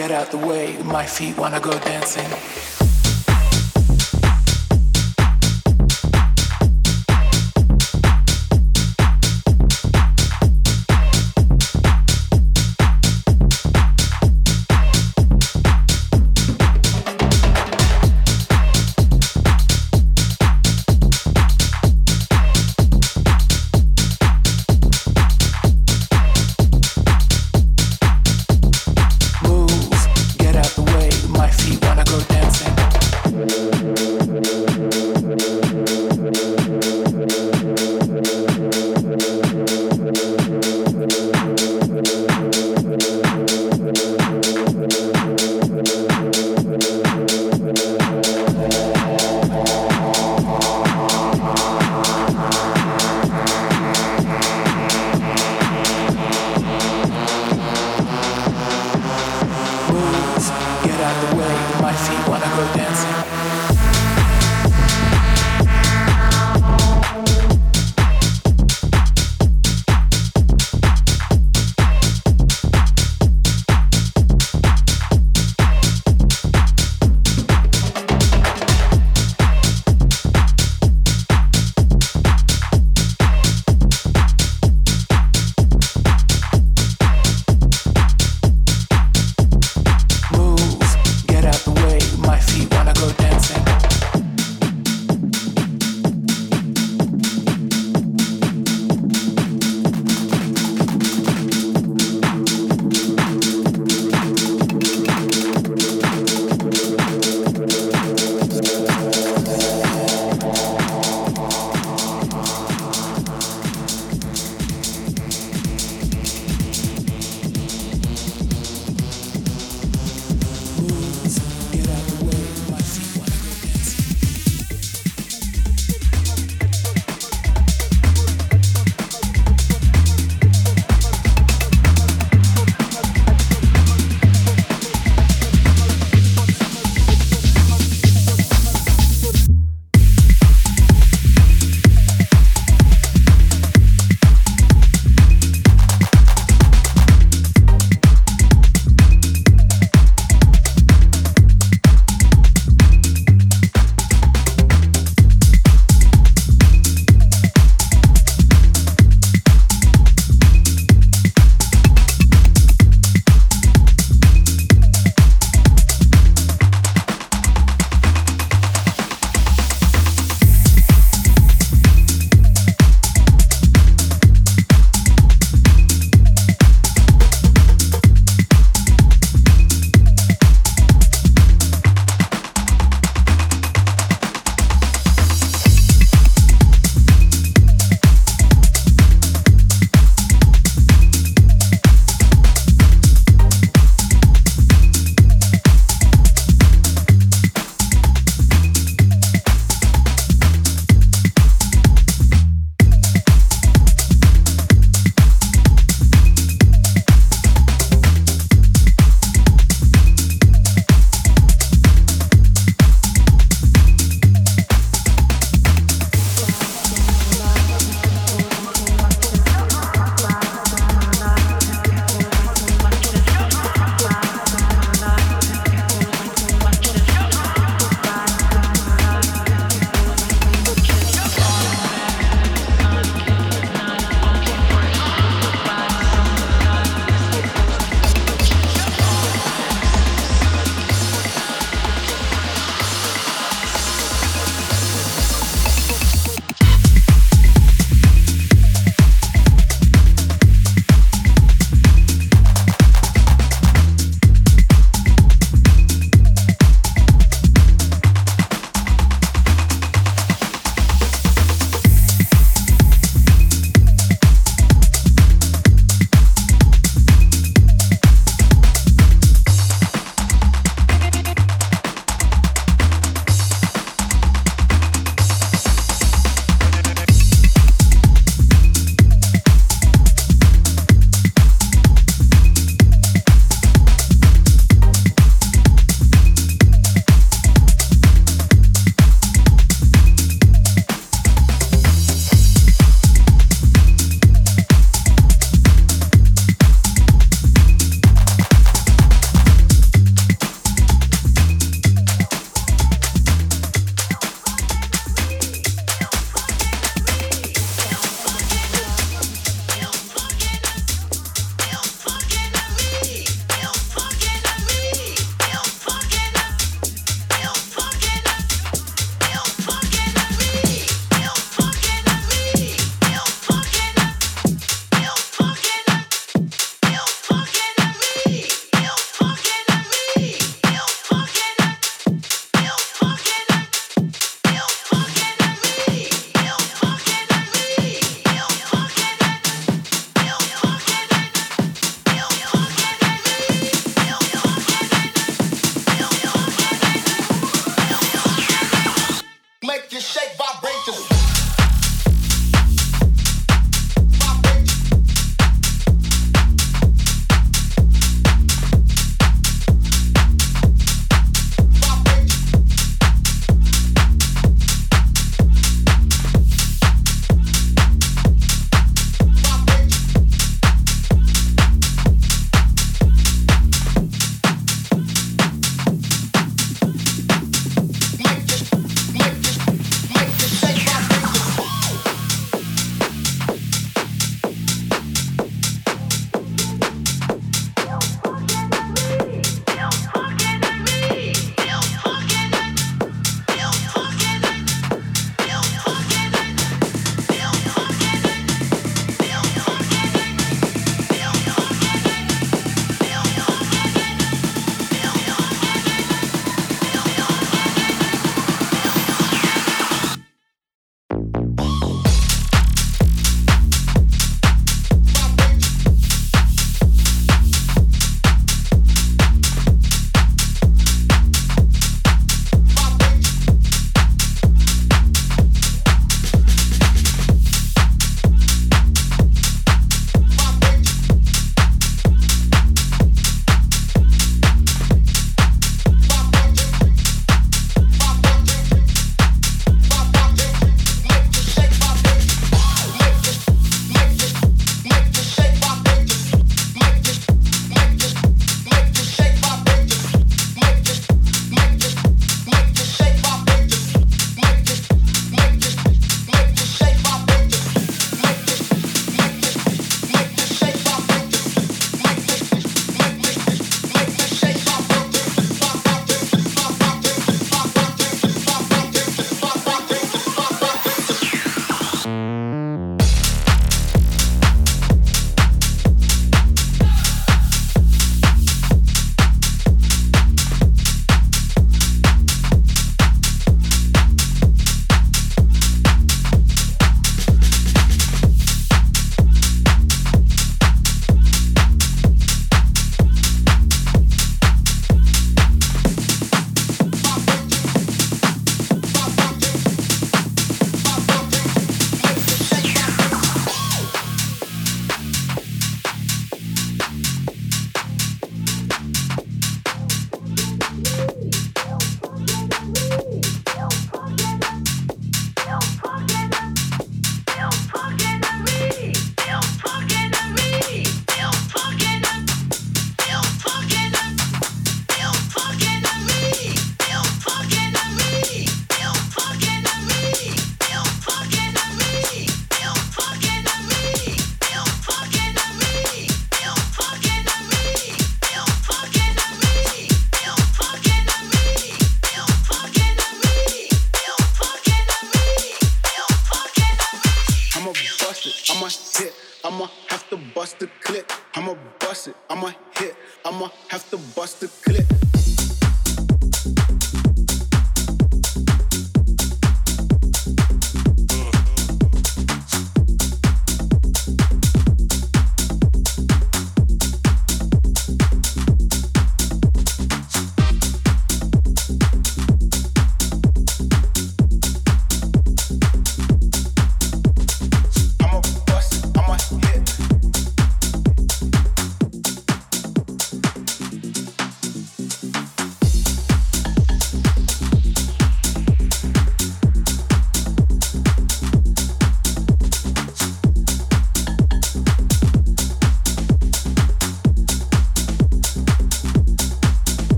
Get out the way, my feet wanna go dancing.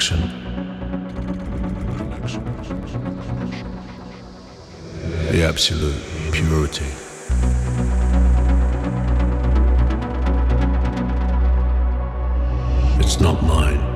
Connection. The absolute purity. It's not mine.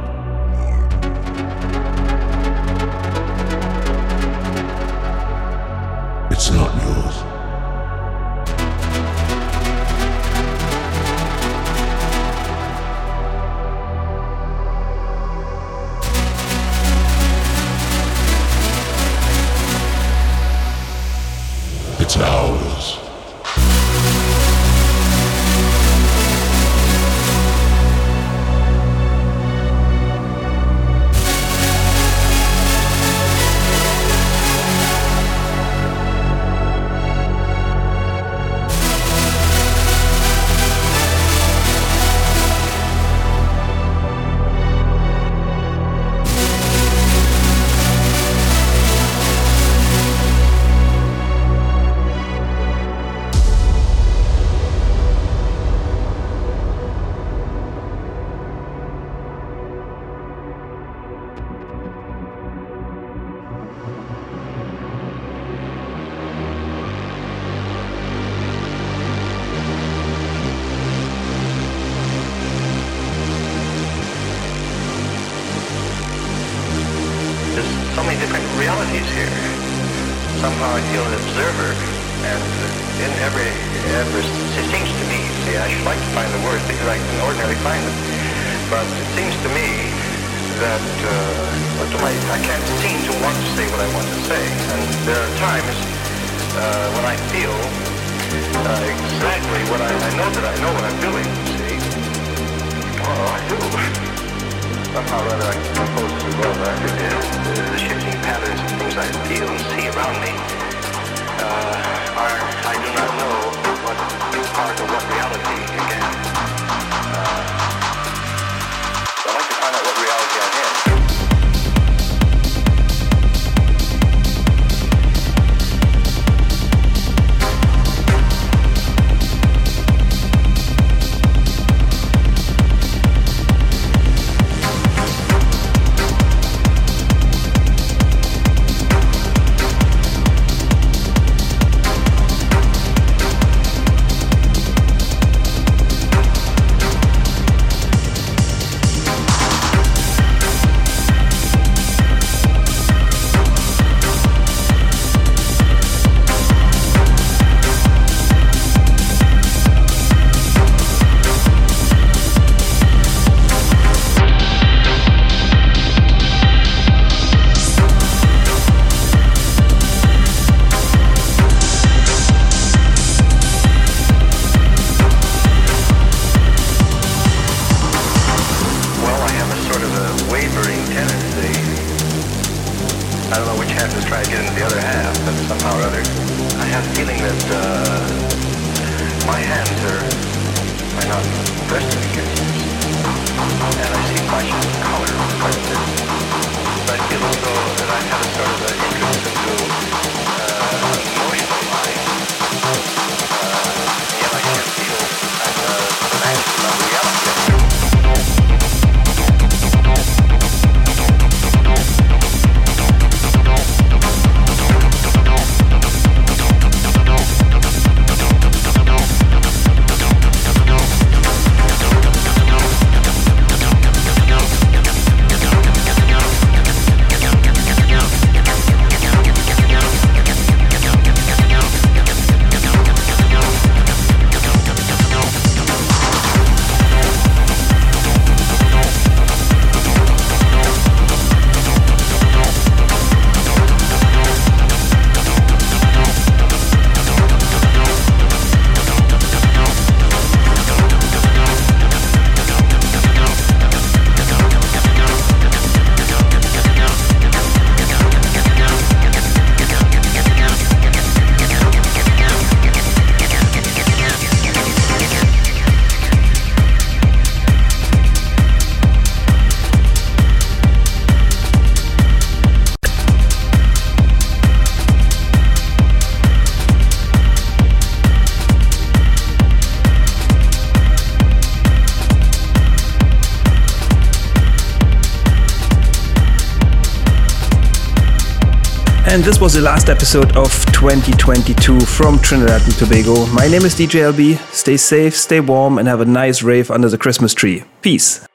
This was the last episode of 2022 from Trinidad and Tobago. My name is DJ LB. Stay safe, stay warm, and have a nice rave under the Christmas tree. Peace.